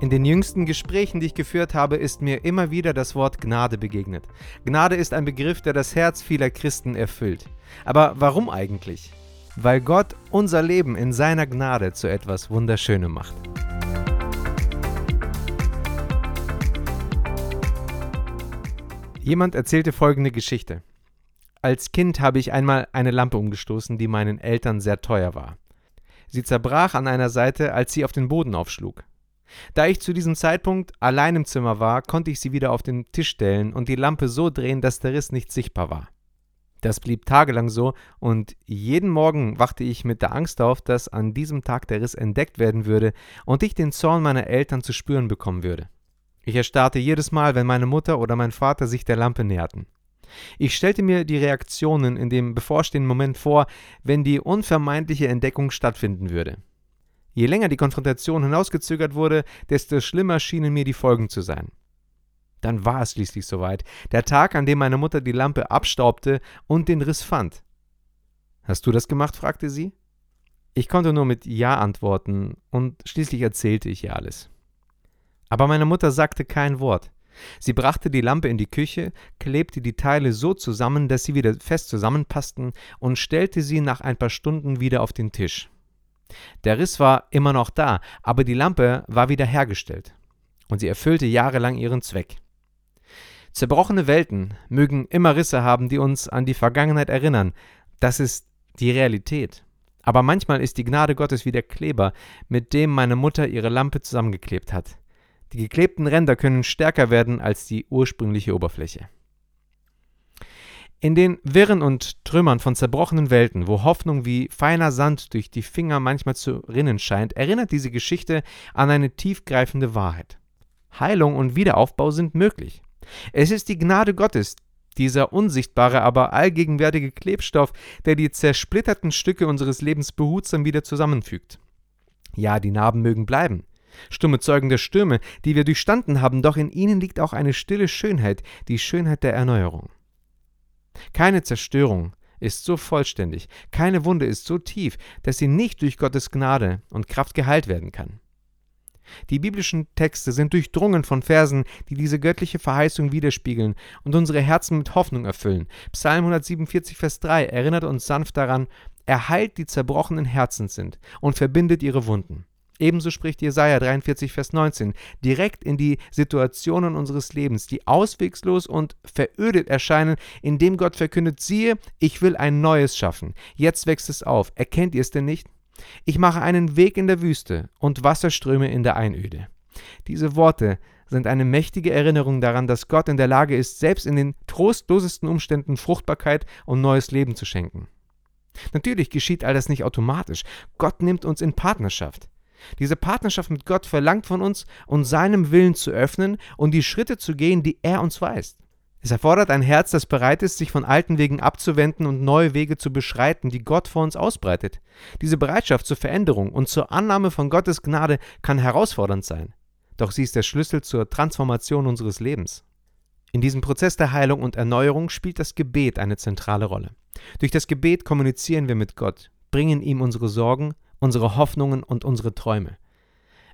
In den jüngsten Gesprächen, die ich geführt habe, ist mir immer wieder das Wort Gnade begegnet. Gnade ist ein Begriff, der das Herz vieler Christen erfüllt. Aber warum eigentlich? Weil Gott unser Leben in seiner Gnade zu etwas Wunderschönem macht. Jemand erzählte folgende Geschichte. Als Kind habe ich einmal eine Lampe umgestoßen, die meinen Eltern sehr teuer war. Sie zerbrach an einer Seite, als sie auf den Boden aufschlug. Da ich zu diesem Zeitpunkt allein im Zimmer war, konnte ich sie wieder auf den Tisch stellen und die Lampe so drehen, dass der Riss nicht sichtbar war. Das blieb tagelang so, und jeden Morgen wachte ich mit der Angst auf, dass an diesem Tag der Riss entdeckt werden würde und ich den Zorn meiner Eltern zu spüren bekommen würde. Ich erstarrte jedes Mal, wenn meine Mutter oder mein Vater sich der Lampe näherten. Ich stellte mir die Reaktionen in dem bevorstehenden Moment vor, wenn die unvermeidliche Entdeckung stattfinden würde. Je länger die Konfrontation hinausgezögert wurde, desto schlimmer schienen mir die Folgen zu sein. Dann war es schließlich soweit, der Tag, an dem meine Mutter die Lampe abstaubte und den Riss fand. Hast du das gemacht? fragte sie. Ich konnte nur mit Ja antworten, und schließlich erzählte ich ihr alles. Aber meine Mutter sagte kein Wort. Sie brachte die Lampe in die Küche, klebte die Teile so zusammen, dass sie wieder fest zusammenpassten, und stellte sie nach ein paar Stunden wieder auf den Tisch. Der Riss war immer noch da, aber die Lampe war wieder hergestellt. Und sie erfüllte jahrelang ihren Zweck. Zerbrochene Welten mögen immer Risse haben, die uns an die Vergangenheit erinnern. Das ist die Realität. Aber manchmal ist die Gnade Gottes wie der Kleber, mit dem meine Mutter ihre Lampe zusammengeklebt hat. Die geklebten Ränder können stärker werden als die ursprüngliche Oberfläche. In den Wirren und Trümmern von zerbrochenen Welten, wo Hoffnung wie feiner Sand durch die Finger manchmal zu rinnen scheint, erinnert diese Geschichte an eine tiefgreifende Wahrheit. Heilung und Wiederaufbau sind möglich. Es ist die Gnade Gottes, dieser unsichtbare, aber allgegenwärtige Klebstoff, der die zersplitterten Stücke unseres Lebens behutsam wieder zusammenfügt. Ja, die Narben mögen bleiben. Stumme Zeugen der Stürme, die wir durchstanden haben, doch in ihnen liegt auch eine stille Schönheit, die Schönheit der Erneuerung. Keine Zerstörung ist so vollständig, keine Wunde ist so tief, dass sie nicht durch Gottes Gnade und Kraft geheilt werden kann. Die biblischen Texte sind durchdrungen von Versen, die diese göttliche Verheißung widerspiegeln und unsere Herzen mit Hoffnung erfüllen. Psalm 147, Vers 3 erinnert uns sanft daran, er heilt die zerbrochenen Herzen sind und verbindet ihre Wunden. Ebenso spricht Jesaja 43, Vers 19 direkt in die Situationen unseres Lebens, die auswegslos und verödet erscheinen, indem Gott verkündet: Siehe, ich will ein Neues schaffen. Jetzt wächst es auf. Erkennt ihr es denn nicht? Ich mache einen Weg in der Wüste und Wasserströme in der Einöde. Diese Worte sind eine mächtige Erinnerung daran, dass Gott in der Lage ist, selbst in den trostlosesten Umständen Fruchtbarkeit und neues Leben zu schenken. Natürlich geschieht all das nicht automatisch. Gott nimmt uns in Partnerschaft. Diese Partnerschaft mit Gott verlangt von uns, uns seinem Willen zu öffnen und die Schritte zu gehen, die er uns weist. Es erfordert ein Herz, das bereit ist, sich von alten Wegen abzuwenden und neue Wege zu beschreiten, die Gott vor uns ausbreitet. Diese Bereitschaft zur Veränderung und zur Annahme von Gottes Gnade kann herausfordernd sein. Doch sie ist der Schlüssel zur Transformation unseres Lebens. In diesem Prozess der Heilung und Erneuerung spielt das Gebet eine zentrale Rolle. Durch das Gebet kommunizieren wir mit Gott, bringen ihm unsere Sorgen, unsere Hoffnungen und unsere Träume.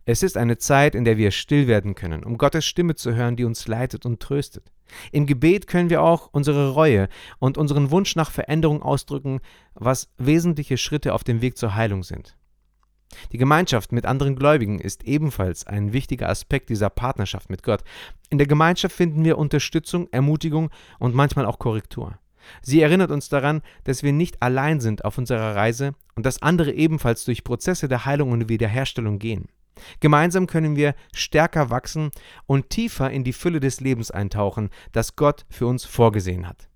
Es ist eine Zeit, in der wir still werden können, um Gottes Stimme zu hören, die uns leitet und tröstet. Im Gebet können wir auch unsere Reue und unseren Wunsch nach Veränderung ausdrücken, was wesentliche Schritte auf dem Weg zur Heilung sind. Die Gemeinschaft mit anderen Gläubigen ist ebenfalls ein wichtiger Aspekt dieser Partnerschaft mit Gott. In der Gemeinschaft finden wir Unterstützung, Ermutigung und manchmal auch Korrektur. Sie erinnert uns daran, dass wir nicht allein sind auf unserer Reise und dass andere ebenfalls durch Prozesse der Heilung und Wiederherstellung gehen. Gemeinsam können wir stärker wachsen und tiefer in die Fülle des Lebens eintauchen, das Gott für uns vorgesehen hat.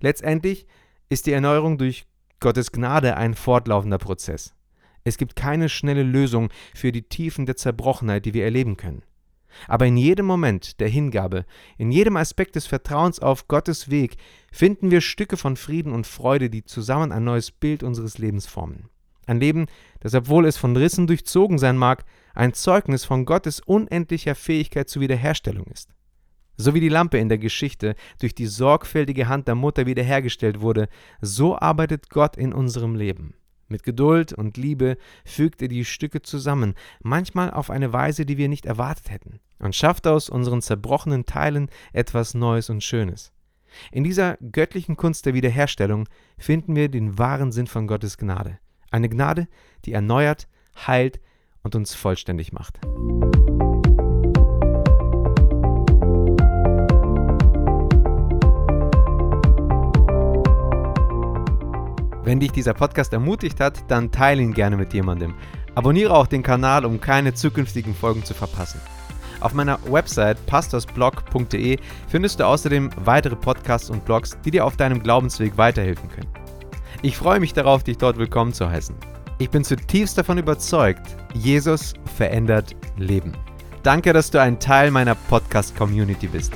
Letztendlich ist die Erneuerung durch Gottes Gnade ein fortlaufender Prozess. Es gibt keine schnelle Lösung für die Tiefen der Zerbrochenheit, die wir erleben können. Aber in jedem Moment der Hingabe, in jedem Aspekt des Vertrauens auf Gottes Weg finden wir Stücke von Frieden und Freude, die zusammen ein neues Bild unseres Lebens formen. Ein Leben, das, obwohl es von Rissen durchzogen sein mag, ein Zeugnis von Gottes unendlicher Fähigkeit zur Wiederherstellung ist. So wie die Lampe in der Geschichte durch die sorgfältige Hand der Mutter wiederhergestellt wurde, so arbeitet Gott in unserem Leben. Mit Geduld und Liebe fügt er die Stücke zusammen, manchmal auf eine Weise, die wir nicht erwartet hätten, und schafft aus unseren zerbrochenen Teilen etwas Neues und Schönes. In dieser göttlichen Kunst der Wiederherstellung finden wir den wahren Sinn von Gottes Gnade. Eine Gnade, die erneuert, heilt und uns vollständig macht. Wenn dich dieser Podcast ermutigt hat, dann teile ihn gerne mit jemandem. Abonniere auch den Kanal, um keine zukünftigen Folgen zu verpassen. Auf meiner Website pastorsblog.de findest du außerdem weitere Podcasts und Blogs, die dir auf deinem Glaubensweg weiterhelfen können. Ich freue mich darauf, dich dort willkommen zu heißen. Ich bin zutiefst davon überzeugt, Jesus verändert Leben. Danke, dass du ein Teil meiner Podcast-Community bist.